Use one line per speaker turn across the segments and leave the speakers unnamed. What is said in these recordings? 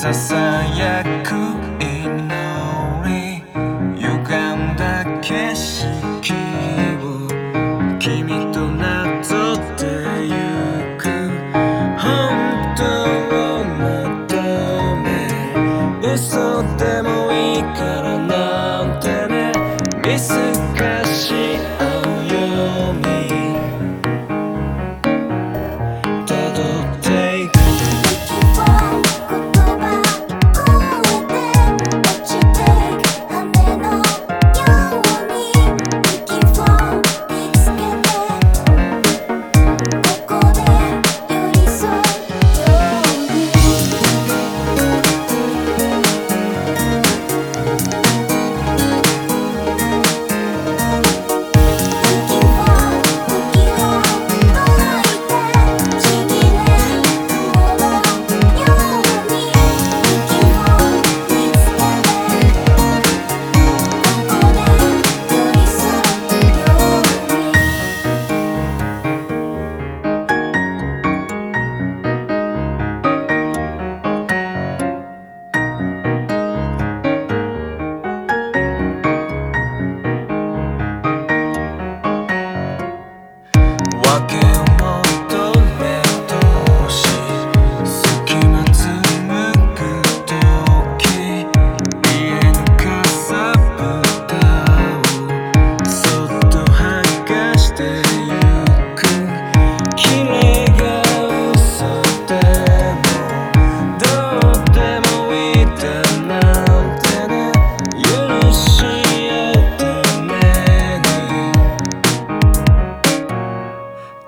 ささやく祈り歪んだ景色を君となぞってゆく本当を求め嘘でもいいからなんてね見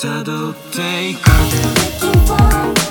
辿っていく。